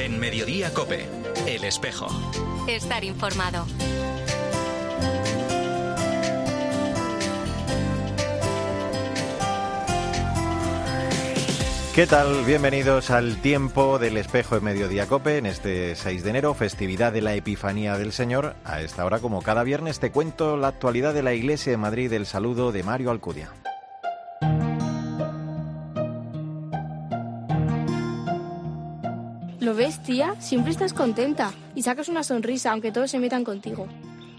En Mediodía Cope, El Espejo. Estar informado. ¿Qué tal? Bienvenidos al tiempo del espejo en Mediodía Cope en este 6 de enero, festividad de la Epifanía del Señor. A esta hora, como cada viernes, te cuento la actualidad de la Iglesia de Madrid, el saludo de Mario Alcudia. Ves, tía? Siempre estás contenta y sacas una sonrisa aunque todos se metan contigo.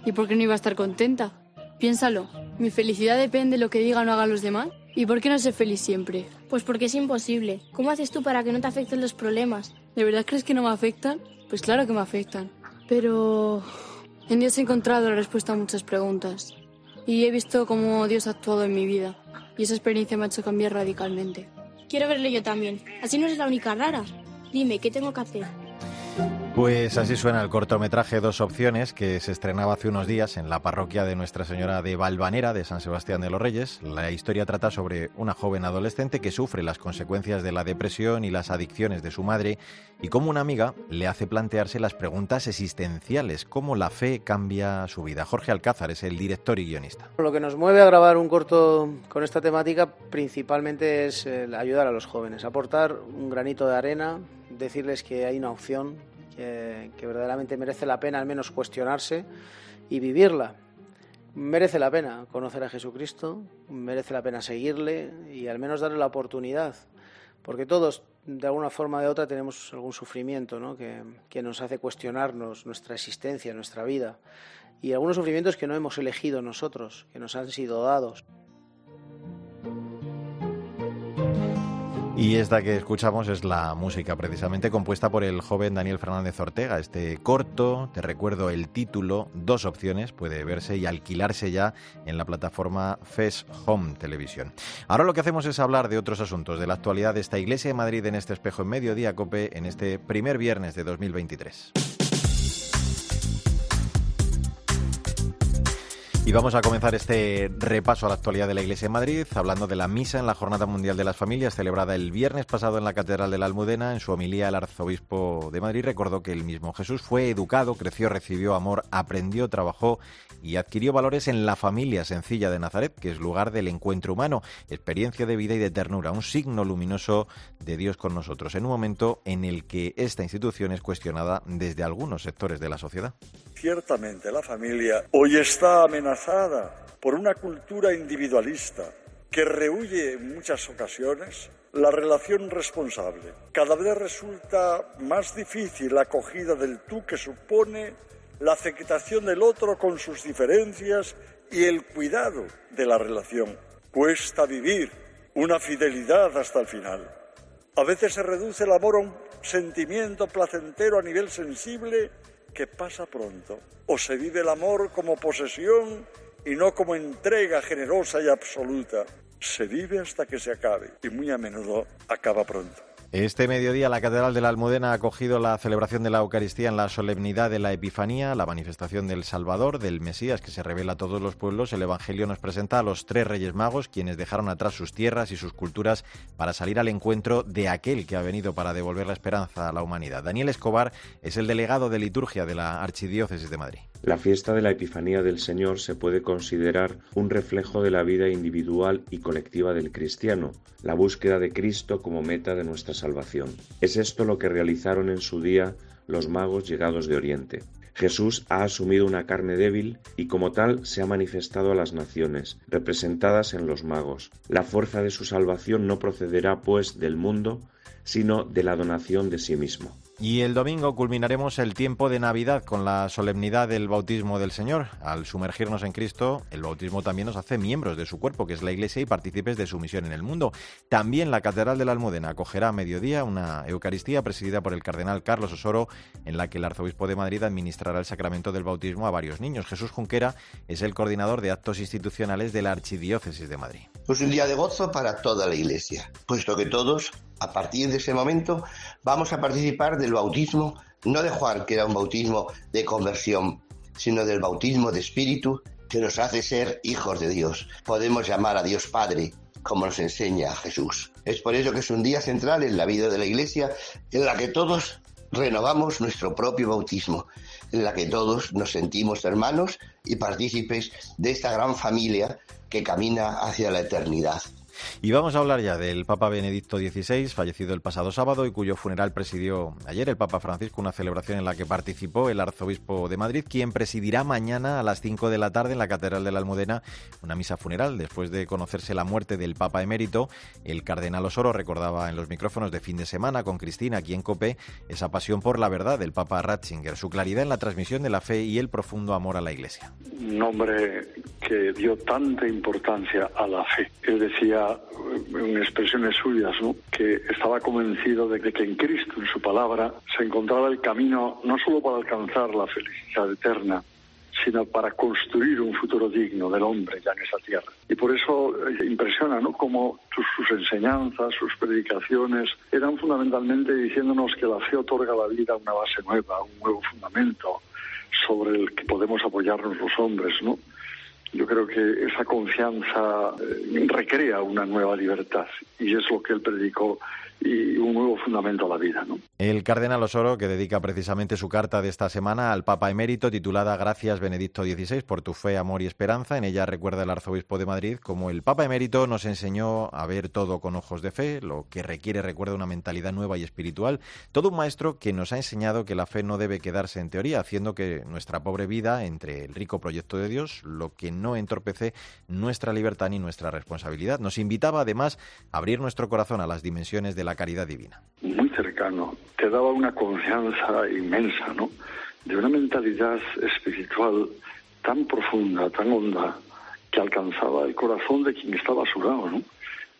¿Y por qué no iba a estar contenta? Piénsalo, ¿mi felicidad depende de lo que digan o hagan los demás? ¿Y por qué no ser feliz siempre? Pues porque es imposible. ¿Cómo haces tú para que no te afecten los problemas? ¿De verdad crees que no me afectan? Pues claro que me afectan. Pero en Dios he encontrado la respuesta a muchas preguntas. Y he visto cómo Dios ha actuado en mi vida. Y esa experiencia me ha hecho cambiar radicalmente. Quiero verle yo también. Así no eres la única rara. Dime, ¿qué tengo que hacer? Pues así suena el cortometraje Dos Opciones que se estrenaba hace unos días en la parroquia de Nuestra Señora de Valvanera de San Sebastián de los Reyes. La historia trata sobre una joven adolescente que sufre las consecuencias de la depresión y las adicciones de su madre y cómo una amiga le hace plantearse las preguntas existenciales, cómo la fe cambia su vida. Jorge Alcázar es el director y guionista. Lo que nos mueve a grabar un corto con esta temática principalmente es ayudar a los jóvenes, aportar un granito de arena, decirles que hay una opción que, verdaderamente merece la pena al menos cuestionarse y vivirla. Merece la pena conocer a Jesucristo, merece la pena seguirle y al menos darle la oportunidad, porque todos de alguna forma o de otra tenemos algún sufrimiento que nos hace cuestionarnos nuestra existencia, nuestra vida, y algunos sufrimientos que no hemos elegido nosotros, que nos han sido dados. Y esta que escuchamos es la música precisamente compuesta por el joven Daniel Fernández Ortega. Este corto, te recuerdo el título, dos opciones, puede verse y alquilarse ya en la plataforma FES Home Televisión. Ahora lo que hacemos es hablar de otros asuntos, de la actualidad de esta iglesia de Madrid en este espejo en mediodía cope en este primer viernes de 2023. Y vamos a comenzar este repaso a la actualidad de la Iglesia de Madrid, hablando de la misa en la Jornada Mundial de las Familias, celebrada el viernes pasado en la Catedral de la Almudena. En su homilía, el arzobispo de Madrid recordó que el mismo Jesús fue educado, creció, recibió amor, aprendió, trabajó y adquirió valores en la familia sencilla de Nazaret, que es lugar del encuentro humano, experiencia de vida y de ternura, un signo luminoso de Dios con nosotros, en un momento en el que esta institución es cuestionada desde algunos sectores de la sociedad. Ciertamente la familia hoy está amenazada por una cultura individualista que rehuye en muchas ocasiones la relación responsable. Cada vez resulta más difícil la acogida del tú que supone la aceptación del otro con sus diferencias y el cuidado de la relación. Cuesta vivir una fidelidad hasta el final. A veces se reduce el amor a un sentimiento placentero a nivel sensible que pasa pronto. O se vive el amor como posesión y no como entrega generosa y absoluta. Se vive hasta que se acabe y muy a menudo acaba pronto. Este mediodía la Catedral de la Almudena ha acogido la celebración de la Eucaristía en la solemnidad de la Epifanía, la manifestación del Salvador, del Mesías que se revela a todos los pueblos. El Evangelio nos presenta a los tres reyes magos, quienes dejaron atrás sus tierras y sus culturas para salir al encuentro de aquel que ha venido para devolver la esperanza a la humanidad. Daniel Escobar es el delegado de liturgia de la Archidiócesis de Madrid. La fiesta de la Epifanía del Señor se puede considerar un reflejo de la vida individual y colectiva del cristiano, la búsqueda de Cristo como meta de nuestra salvación. Es esto lo que realizaron en su día los magos llegados de Oriente. Jesús ha asumido una carne débil y como tal se ha manifestado a las naciones, representadas en los magos. La fuerza de su salvación no procederá, pues, del mundo, sino de la donación de sí mismo. Y el domingo culminaremos el tiempo de Navidad con la solemnidad del bautismo del Señor. Al sumergirnos en Cristo, el bautismo también nos hace miembros de su cuerpo, que es la Iglesia, y partícipes de su misión en el mundo. También la Catedral de la Almudena acogerá a mediodía una Eucaristía presidida por el cardenal Carlos Osoro, en la que el arzobispo de Madrid administrará el sacramento del bautismo a varios niños. Jesús Junquera es el coordinador de actos institucionales de la Archidiócesis de Madrid. Pues un día de gozo para toda la Iglesia, puesto que todos a partir de ese momento vamos a participar del bautismo, no de Juan, que era un bautismo de conversión, sino del bautismo de espíritu que nos hace ser hijos de Dios. Podemos llamar a Dios Padre, como nos enseña Jesús. Es por eso que es un día central en la vida de la Iglesia en la que todos renovamos nuestro propio bautismo, en la que todos nos sentimos hermanos y partícipes de esta gran familia que camina hacia la eternidad. Y vamos a hablar ya del Papa Benedicto XVI, fallecido el pasado sábado y cuyo funeral presidió ayer el Papa Francisco, una celebración en la que participó el arzobispo de Madrid, quien presidirá mañana a las 5 de la tarde en la Catedral de la Almudena una misa funeral. Después de conocerse la muerte del Papa emérito, el cardenal Osoro recordaba en los micrófonos de fin de semana con Cristina, aquí en esa pasión por la verdad del Papa Ratzinger, su claridad en la transmisión de la fe y el profundo amor a la Iglesia. Un hombre que dio tanta importancia a la fe. Él decía en expresiones suyas, que estaba convencido de que en Cristo, en su palabra, se encontraba el camino no solo para alcanzar la felicidad eterna, sino para construir un futuro digno del hombre ya en esa tierra. Y por eso eh, impresiona, ¿no?, cómo sus enseñanzas, sus predicaciones eran fundamentalmente diciéndonos que la fe otorga a la vida una base nueva, un nuevo fundamento sobre el que podemos apoyarnos los hombres, ¿no? Yo creo que esa confianza eh, recrea una nueva libertad y es lo que él predicó y un nuevo fundamento a la vida. ¿no? El cardenal Osoro, que dedica precisamente su carta de esta semana al Papa Emérito, titulada Gracias Benedicto XVI por tu fe, amor y esperanza. En ella recuerda el arzobispo de Madrid como el Papa Emérito nos enseñó a ver todo con ojos de fe, lo que requiere, recuerda, una mentalidad nueva y espiritual. Todo un maestro que nos ha enseñado que la fe no debe quedarse en teoría, haciendo que nuestra pobre vida entre el rico proyecto de Dios, lo que no entorpece nuestra libertad ni nuestra responsabilidad. Nos invitaba además a abrir nuestro corazón a las dimensiones de la caridad divina. Muy cercano, te daba una confianza inmensa, ¿no? De una mentalidad espiritual tan profunda, tan honda, que alcanzaba el corazón de quien estaba a su lado, ¿no?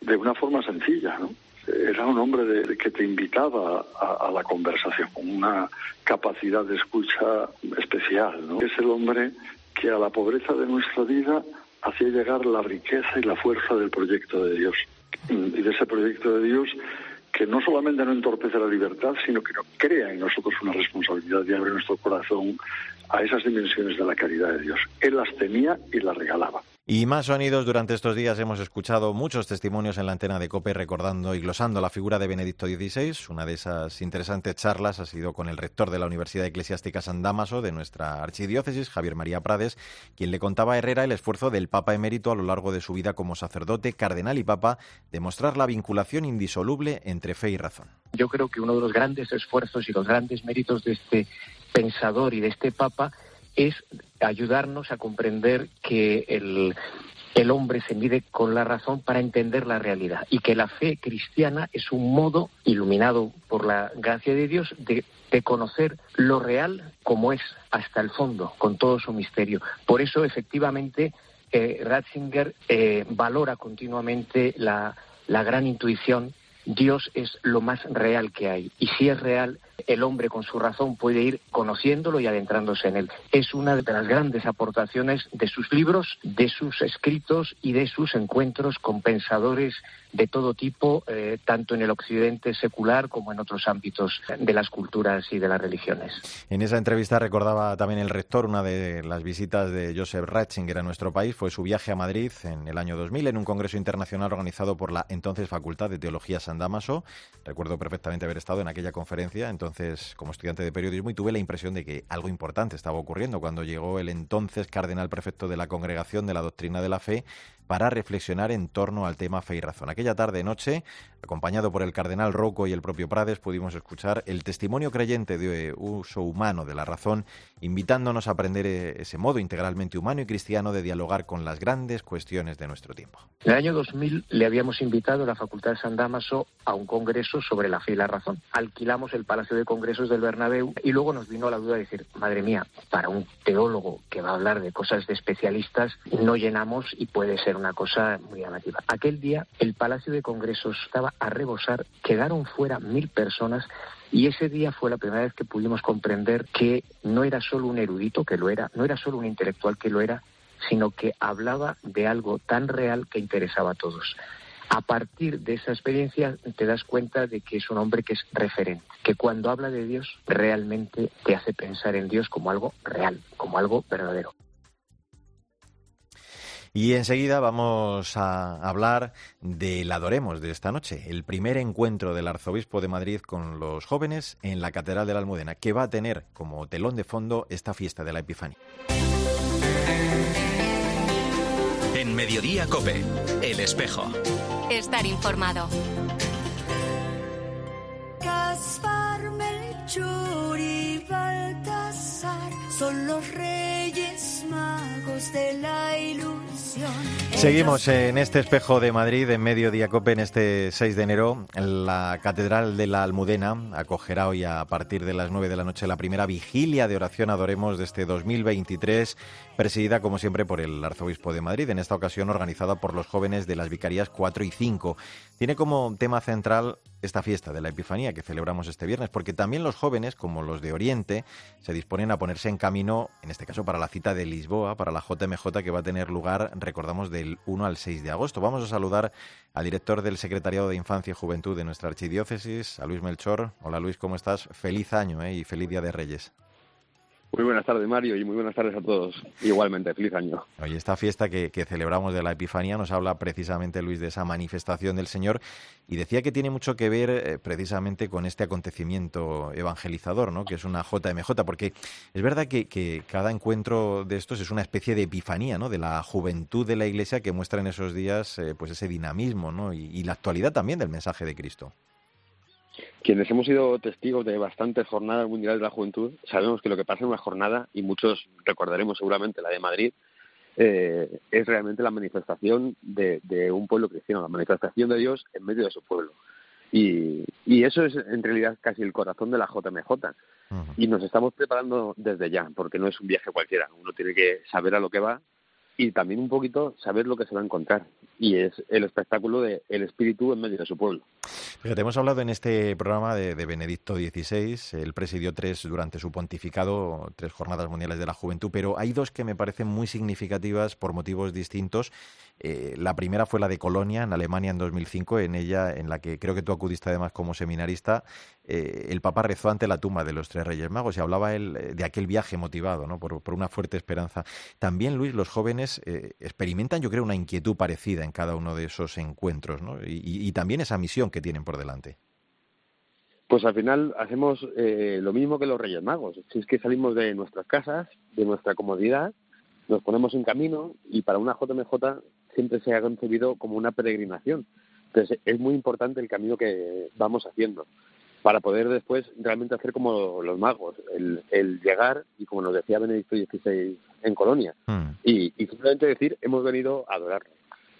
De una forma sencilla, ¿no? Era un hombre de, que te invitaba a, a, la conversación, con una capacidad de escucha especial, ¿no? Es el hombre que a la pobreza de nuestra vida hacía llegar la riqueza y la fuerza del proyecto de Dios. Y de ese proyecto de Dios que no solamente no entorpece la libertad, sino que crea en nosotros una responsabilidad de abrir nuestro corazón a esas dimensiones de la caridad de Dios. Él las tenía y las regalaba. Y más sonidos durante estos días hemos escuchado muchos testimonios en la antena de COPE recordando y glosando la figura de Benedicto XVI. Una de esas interesantes charlas ha sido con el rector de la Universidad Eclesiástica San Damaso de nuestra archidiócesis, Javier María Prades, quien le contaba a Herrera el esfuerzo del Papa emérito a lo largo de su vida como sacerdote, cardenal y papa de mostrar la vinculación indisoluble entre fe y razón. Yo creo que uno de los grandes esfuerzos y los grandes méritos de este pensador y de este papa es ayudarnos a comprender que el, el hombre se mide con la razón para entender la realidad y que la fe cristiana es un modo, iluminado por la gracia de Dios, de, de, conocer lo real como es hasta el fondo, con todo su misterio. Por eso, efectivamente, eh, Ratzinger eh, valora continuamente la, la gran intuición. Dios es lo más real que hay. Y si es real, el hombre con su razón puede ir conociéndolo y adentrándose en él. Es una de las grandes aportaciones de sus libros, de sus escritos y de sus encuentros con pensadores de todo tipo, eh, tanto en el occidente secular como en otros ámbitos de las culturas y de las religiones. En esa entrevista recordaba también el rector una de las visitas de Joseph Ratzinger a nuestro país, fue su viaje a Madrid en el año 2000 en un congreso internacional organizado por la entonces Facultad de Teología San Damaso. Recuerdo perfectamente haber estado en aquella conferencia, entonces como estudiante de periodismo, y tuve la impresión de que algo importante estaba ocurriendo. Cuando llegó el entonces cardenal prefecto de la Congregación de la Doctrina de la Fe para reflexionar en torno al tema fe y razón. Aquella tarde-noche, acompañado por el cardenal Rocco y el propio Prades, pudimos escuchar el testimonio creyente de uso humano de la razón, invitándonos a aprender e-, ese modo integralmente humano y cristiano de dialogar con las grandes cuestiones de nuestro tiempo. En el año 2000 le habíamos invitado a la Facultad de San Damaso a un congreso sobre la fe y la razón. Alquilamos el Palacio de Congresos del Bernabéu y luego nos vino la duda de decir, madre mía, para un teólogo que va a hablar de cosas de especialistas, no llenamos y puede ser una cosa muy llamativa. Aquel día el Palacio de Congresos estaba a rebosar, quedaron fuera mil personas y ese día fue la primera vez que pudimos comprender que no era solo un erudito, que lo era, no era solo un intelectual que lo era, sino que hablaba de algo tan real que interesaba a todos. A partir de esa experiencia te das cuenta de que es un hombre que es referente, que cuando habla de Dios realmente te hace pensar en Dios como algo real, como algo verdadero. Y enseguida vamos a hablar del Adoremos de esta noche, el primer encuentro del Arzobispo de Madrid con los jóvenes en la Catedral de la Almudena, que va a tener como telón de fondo esta fiesta de la Epifanía. En Mediodía Cope, El Espejo. Estar informado. Caspar, Melchor y Baltasar son los reyes magos de la ilusión. Seguimos en este espejo de Madrid, en Mediodía Cope, en este 6 de enero. La Catedral de la Almudena acogerá hoy a partir de las 9 de la noche la primera vigilia de oración Adoremos de este 2023, presidida como siempre por el Arzobispo de Madrid, en esta ocasión organizada por los jóvenes de las Vicarías 4 y 5. Tiene como tema central esta fiesta de la Epifanía que celebramos este viernes, porque también los jóvenes, como los de Oriente, se disponen a ponerse en camino, en este caso para la cita de Lisboa, para la JMJ que va a tener lugar, recordamos, del 1 al 6 de agosto. Vamos a saludar al director del Secretariado de Infancia y Juventud de nuestra archidiócesis, a Luis Melchor. Hola Luis, ¿cómo estás? Feliz año ¿eh? y feliz Día de Reyes. Muy buenas tardes, Mario, y muy buenas tardes a todos. Igualmente, feliz año. Oye, esta fiesta que, celebramos de la Epifanía nos habla precisamente, Luis, de esa manifestación del Señor y decía que tiene mucho que ver eh, precisamente con este acontecimiento evangelizador, ¿no? que es una JMJ, porque es verdad que, cada encuentro de estos es una especie de epifanía ¿no? de la juventud de la Iglesia que muestra en esos días eh, pues ese dinamismo ¿no? y la actualidad también del mensaje de Cristo. Quienes hemos sido testigos de bastantes jornadas mundiales de la juventud, sabemos que lo que pasa en una jornada, y muchos recordaremos seguramente la de Madrid, eh, es realmente la manifestación de, un pueblo cristiano, la manifestación de Dios en medio de su pueblo. Y, eso es en realidad casi el corazón de la JMJ. Y nos estamos preparando desde ya, porque no es un viaje cualquiera. Uno tiene que saber a lo que va y también un poquito saber lo que se va a encontrar. Y es el espectáculo de el espíritu en medio de su pueblo. Fíjate, hemos hablado en este programa de, Benedicto XVI. Él presidió tres durante su pontificado, tres jornadas mundiales de la juventud, pero hay dos que me parecen muy significativas por motivos distintos. Eh, la primera fue la de Colonia, en Alemania, en 2005. En ella, en la que creo que tú acudiste además como seminarista, eh, el Papa rezó ante la tumba de los tres Reyes Magos y hablaba él eh, de aquel viaje motivado ¿no? por, por una fuerte esperanza. También, Luis, los jóvenes eh, experimentan, yo creo, una inquietud parecida en cada uno de esos encuentros, ¿no? Y, también esa misión que tienen por delante. Pues al final hacemos eh, lo mismo que los Reyes Magos. Si es que salimos de nuestras casas, de nuestra comodidad, nos ponemos en camino y para una JMJ siempre se ha concebido como una peregrinación. Entonces es muy importante el camino que vamos haciendo para poder después realmente hacer como los magos, el, llegar, y como nos decía Benedicto XVI en Colonia, hmm. y, simplemente decir, hemos venido a adorarle.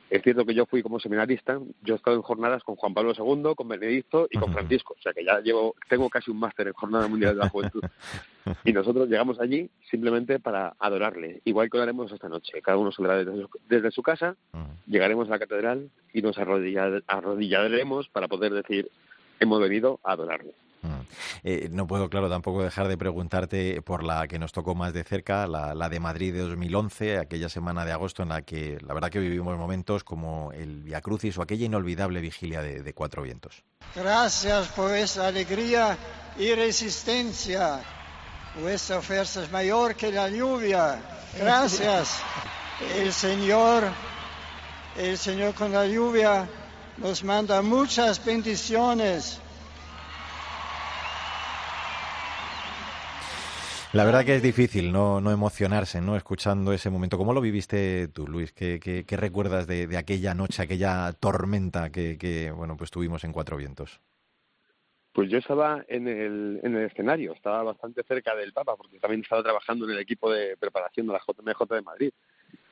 Es cierto que yo fui como seminarista, yo he estado en jornadas con Juan Pablo II, con Benedicto y con Francisco, o sea que ya llevo, tengo casi un máster en Jornada Mundial de la Juventud. y nosotros llegamos allí simplemente para adorarle, igual que lo haremos esta noche. Cada uno saldrá desde su, casa, llegaremos a la catedral y nos arrodillaremos para poder decir, hemos venido a adorarle. Mm. Eh, no puedo, claro, tampoco dejar de preguntarte por la que nos tocó más de cerca, la, de Madrid de 2011, aquella semana de agosto en la que la verdad que vivimos momentos como el Via Crucis o aquella inolvidable vigilia de, Cuatro Vientos. Gracias por esa alegría y resistencia. Vuestra fuerza es mayor que la lluvia. Gracias. El Señor, el Señor con la lluvia nos manda muchas bendiciones. La verdad que es difícil no, no emocionarse, ¿no? Escuchando ese momento. ¿Cómo lo viviste tú, Luis? ¿Qué, qué, recuerdas de, aquella noche, aquella tormenta que, que, bueno, pues tuvimos en Cuatro Vientos? Pues yo estaba en el, en el escenario, estaba bastante cerca del Papa, porque también estaba trabajando en el equipo de preparación de la JMJ de Madrid.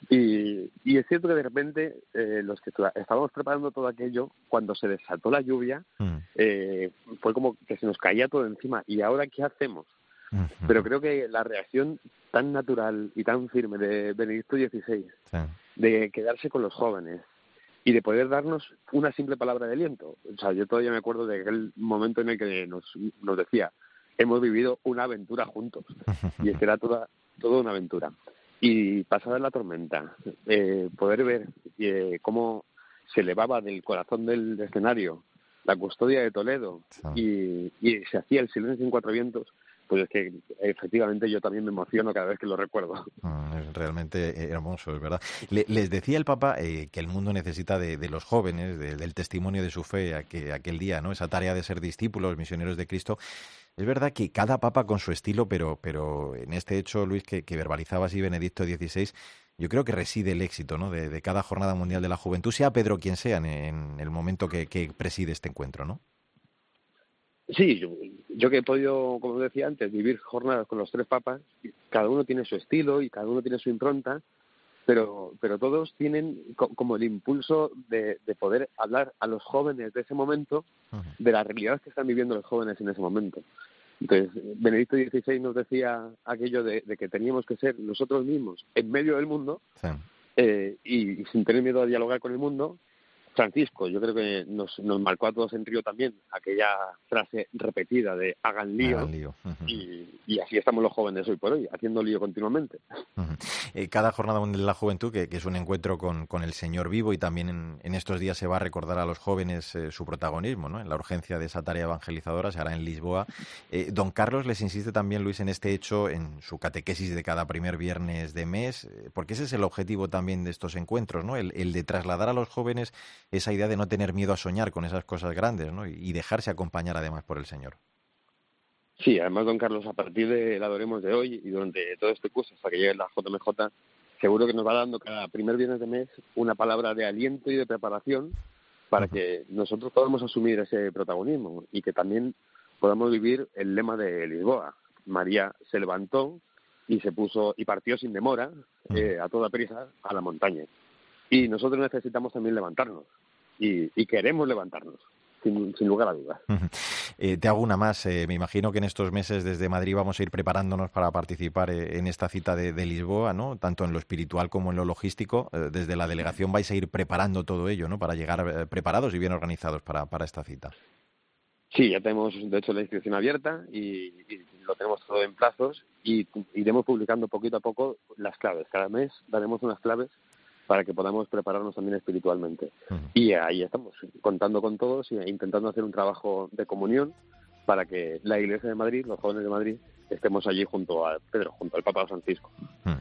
Y, y es cierto que de repente eh, los que estábamos preparando todo aquello, cuando se desató la lluvia, mm. eh, fue como que se nos caía todo encima. ¿Y ahora qué hacemos? Pero creo que la reacción tan natural y tan firme de Benedicto XVI, de quedarse con los jóvenes y de poder darnos una simple palabra de aliento. O sea, yo todavía me acuerdo de aquel momento en el que nos, nos decía, hemos vivido una aventura juntos. Y es que era toda, toda una aventura y pasada la tormenta, eh, poder ver eh, cómo se elevaba del corazón del escenario la custodia de Toledo y, se hacía el silencio en cuatro vientos, pues es que efectivamente yo también me emociono cada vez que lo recuerdo. Mm, es realmente hermoso, es verdad. les decía el Papa eh, que el mundo necesita de, los jóvenes, del testimonio de su fe aquel día, ¿no? Esa tarea de ser discípulos, misioneros de Cristo. Es verdad que cada papa con su estilo, pero, pero en este hecho, Luis, que, verbalizaba así Benedicto XVI, yo creo que reside el éxito ¿no? de, cada Jornada Mundial de la Juventud, sea Pedro quien sea en, el momento que, preside este encuentro, ¿no? Sí, yo, que he podido, como decía antes, vivir jornadas con los tres papas, cada uno tiene su estilo y cada uno tiene su impronta, pero, pero todos tienen como el impulso de, poder hablar a los jóvenes de ese momento de la realidad que están viviendo los jóvenes en ese momento. Entonces, Benedicto XVI nos decía aquello de, que teníamos que ser nosotros mismos en medio del mundo eh, y, sin tener miedo a dialogar con el mundo. Francisco, yo creo que nos, nos marcó a todos en Río también aquella frase repetida de hagan lío, y, así estamos los jóvenes hoy por hoy, haciendo lío continuamente. Eh, cada jornada de la juventud, que, es un encuentro con, con, el Señor vivo y también en, estos días se va a recordar a los jóvenes eh, su protagonismo, ¿no? en la urgencia de esa tarea evangelizadora, se hará en Lisboa. Eh, don Carlos les insiste también, Luis, en este hecho, en su catequesis de cada primer viernes de mes, porque ese es el objetivo también de estos encuentros, ¿no? el, el de trasladar a los jóvenes esa idea de no tener miedo a soñar con esas cosas grandes ¿no? y dejarse acompañar además por el Señor. Sí, además, don Carlos, a partir de la Adoremos de hoy y durante todo este curso hasta que llegue la JMJ, seguro que nos va dando cada primer viernes de mes una palabra de aliento y de preparación para que nosotros podamos asumir ese protagonismo y que también podamos vivir el lema de Lisboa. María se levantó y se puso y partió sin demora eh, a toda prisa a la montaña. Y nosotros necesitamos también levantarnos y queremos levantarnos sin, lugar a dudas. Eh, te hago una más. Eh, me imagino que en estos meses desde Madrid vamos a ir preparándonos para participar eh, en esta cita de, Lisboa, ¿no? Tanto en lo espiritual como en lo logístico. desde la delegación vais a ir preparando todo ello, ¿no? Para llegar preparados y bien organizados para, para esta cita. Sí, ya tenemos de hecho la inscripción abierta y, lo tenemos todo en plazos y iremos publicando poquito a poco las claves. Cada mes daremos unas claves para que podamos prepararnos también espiritualmente. Y ahí estamos, contando con todos e intentando hacer un trabajo de comunión para que la Iglesia de Madrid, los jóvenes de Madrid, estemos allí junto a Pedro, junto al Papa Francisco. Mm.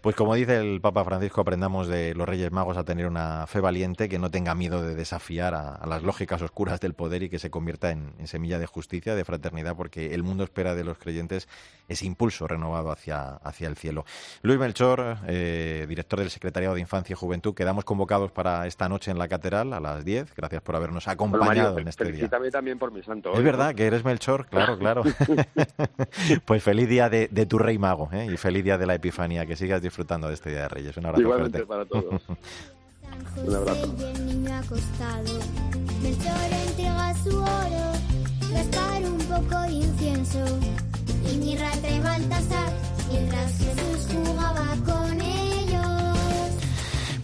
Pues como dice el Papa Francisco, aprendamos de los Reyes Magos a tener una fe valiente que no tenga miedo de desafiar a, las lógicas oscuras del poder y que se convierta en, semilla de justicia, de fraternidad, porque el mundo espera de los creyentes ese impulso renovado hacia, hacia el cielo. Luis Melchor, eh, director del Secretariado de Infancia y Juventud, quedamos convocados para esta noche en la Catedral a las 10. Gracias por habernos acompañado en este día. también por mi santo. Es verdad que eres Melchor, claro, claro. pues feliz día de, tu rey mago ¿eh? y feliz día de la Epifanía. Que sigas disfrutando de este Día de Reyes. Un abrazo Igualmente para todos. Un abrazo. entrega su oro, Gaspar un poco de incienso y mirra entre Baltasar mientras Jesús jugaba con él.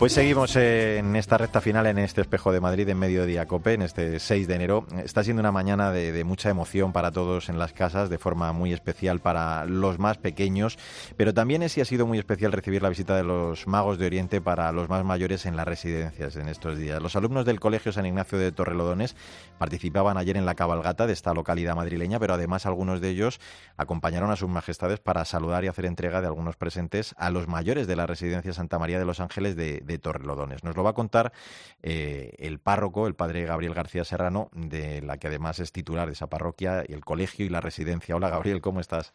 Pues seguimos en esta recta final en este espejo de Madrid en mediodía Cope, en este 6 de enero. Está siendo una mañana de, mucha emoción para todos en las casas, de forma muy especial para los más pequeños, pero también es y ha sido muy especial recibir la visita de los magos de Oriente para los más mayores en las residencias en estos días. Los alumnos del Colegio San Ignacio de Torrelodones participaban ayer en la cabalgata de esta localidad madrileña, pero además algunos de ellos acompañaron a sus majestades para saludar y hacer entrega de algunos presentes a los mayores de la residencia Santa María de los Ángeles de de Torrelodones. Nos lo va a contar eh, el párroco, el padre Gabriel García Serrano, de la que además es titular de esa parroquia, el colegio y la residencia. Hola Gabriel, ¿cómo estás?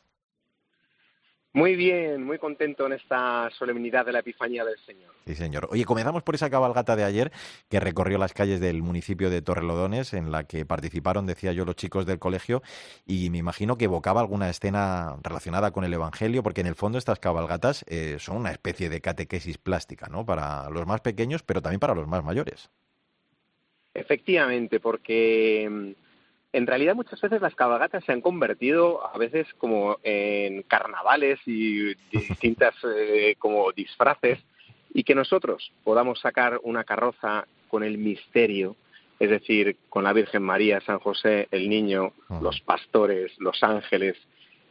Muy bien, muy contento en esta solemnidad de la Epifanía del Señor. Sí, señor. Oye, comenzamos por esa cabalgata de ayer que recorrió las calles del municipio de Torrelodones, en la que participaron, decía yo, los chicos del colegio, y me imagino que evocaba alguna escena relacionada con el Evangelio, porque en el fondo estas cabalgatas eh, son una especie de catequesis plástica, ¿no? Para los más pequeños, pero también para los más mayores. Efectivamente, porque mm, en realidad muchas veces las cabalgatas se han convertido a veces como en carnavales y distintas eh, como disfraces y que nosotros podamos sacar una carroza con el misterio, es decir, con la Virgen María, San José, el niño, los pastores, los ángeles,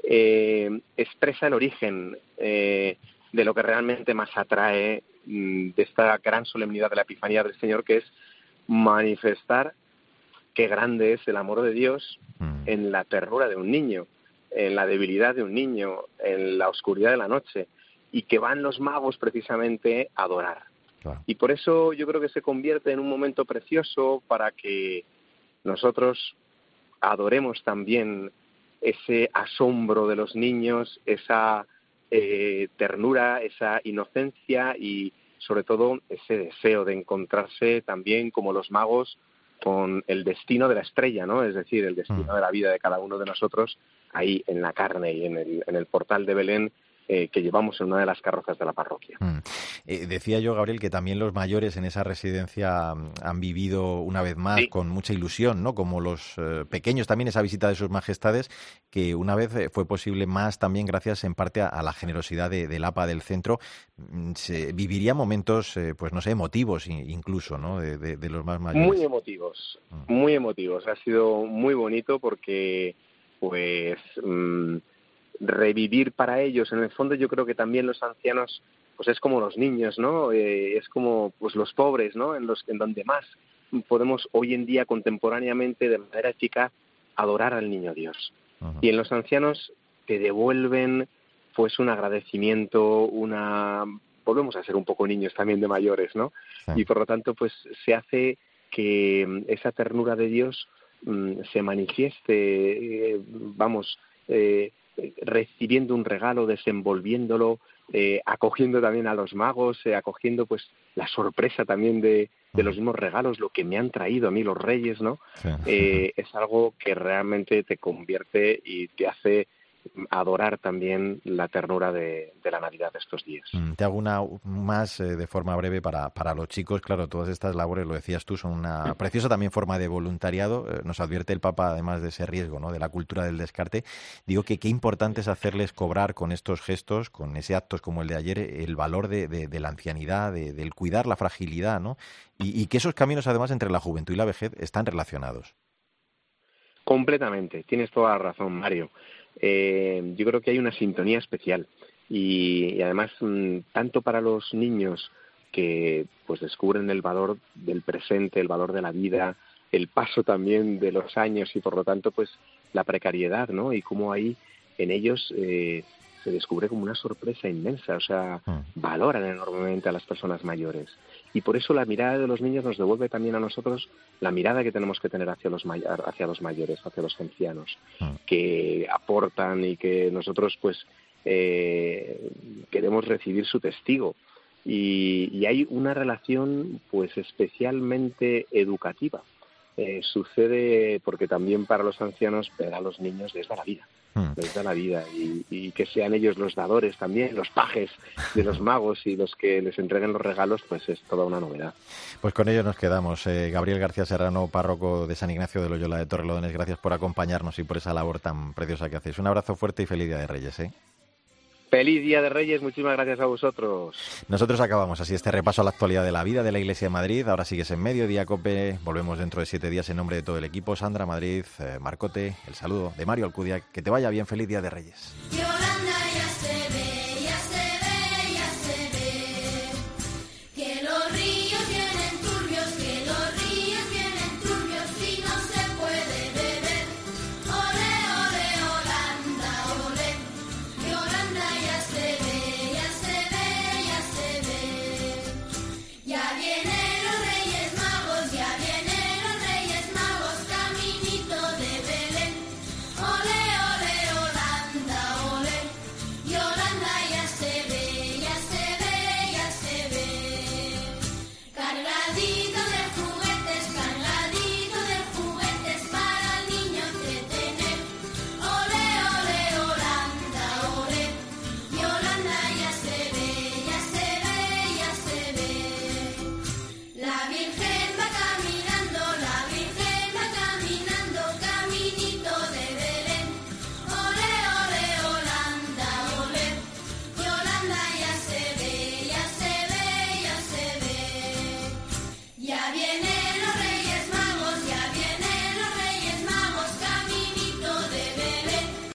eh, expresa el origen eh, de lo que realmente más atrae mm, de esta gran solemnidad de la Epifanía del Señor, que es manifestar qué grande es el amor de Dios mm. en la ternura de un niño. en la debilidad de un niño, en la oscuridad de la noche, y que van los magos precisamente a adorar. Y por eso yo creo que se convierte en un momento precioso para que nosotros adoremos también ese asombro de los niños, esa eh, ternura, esa inocencia y sobre todo ese deseo de encontrarse también como los magos con el destino de la estrella, ¿no? Es decir, el destino Mm. de la vida de cada uno de nosotros ahí en la carne y en el, en el portal de Belén eh, que llevamos en una de las carrozas de la parroquia. Mm. Eh, decía yo, Gabriel, que también los mayores en esa residencia mm, han vivido una vez más con mucha ilusión, ¿no? Como los eh, pequeños también esa visita de sus majestades, que una vez fue posible más también gracias en parte a, a la generosidad de- del APA del centro. Mm, Se viviría momentos, pues no sé, emotivos incluso, ¿no? De, de- de los más mayores. Muy emotivos, muy emotivos. Ha sido muy bonito porque, pues, revivir para ellos, en el fondo yo creo que también los ancianos, pues es como los niños, ¿no? Eh, es como, pues los pobres, ¿no? En los en donde más podemos hoy en día contemporáneamente de manera eficaz adorar al niño Dios. Y en los ancianos te devuelven, pues, un agradecimiento, una volvemos a ser un poco niños también de mayores, ¿no? Y por lo tanto, pues se hace que mm, esa ternura de Dios mm, se manifieste, eh, vamos, eh, eh, recibiendo un regalo, desenvolviéndolo, eh, acogiendo también a los magos, eh, acogiendo pues la sorpresa también de, de los mismos regalos, lo que me han traído a mí los reyes, ¿no? Eh, es algo que realmente te convierte y te hace adorar también la ternura de, de la Navidad de estos días. Mm, Te hago una más eh, de forma breve para, para los chicos. Claro, todas estas labores, lo decías tú, son una preciosa también forma de voluntariado. Eh, Nos advierte el Papa, además de ese riesgo, ¿no? De la cultura del descarte. Digo que qué importante es hacerles cobrar con estos gestos, con ese actos como el de ayer, el valor de, de- de la ancianidad, de- del cuidar la fragilidad, ¿no? Y, y que esos caminos, además, entre la juventud y la vejez están relacionados. Completamente, tienes toda la razón, Mario. Eh, yo creo que hay una sintonía especial y, y además mm, tanto para los niños que pues descubren el valor del presente, el valor de la vida, el paso también de los años y por lo tanto pues la precariedad, ¿no? Y cómo ahí en ellos eh, se descubre como una sorpresa inmensa, o sea, valoran enormemente a las personas mayores. Y por eso la mirada de los niños nos devuelve también a nosotros la mirada que tenemos que tener hacia los, may- hacia los mayores, hacia los ancianos, que aportan y que nosotros pues eh, queremos recibir su testigo. Y, y hay una relación pues especialmente educativa. Eh, sucede porque también para los ancianos ver a los niños les da la vida les da la vida y, y que sean ellos los dadores también, los pajes de los magos y los que les entreguen los regalos, pues es toda una novedad. Pues con ello nos quedamos. Eh, Gabriel García Serrano, párroco de San Ignacio de Loyola de Torrelodones, gracias por acompañarnos y por esa labor tan preciosa que hacéis. Un abrazo fuerte y feliz Día de Reyes. ¿eh? Feliz Día de Reyes, muchísimas gracias a vosotros. Nosotros acabamos así este repaso a la actualidad de la vida de la Iglesia de Madrid. Ahora sigues en medio día Cope. Volvemos dentro de siete días en nombre de todo el equipo. Sandra Madrid, eh, Marcote, el saludo de Mario Alcudia. Que te vaya bien. Feliz Día de Reyes. Yolanda ya se ve.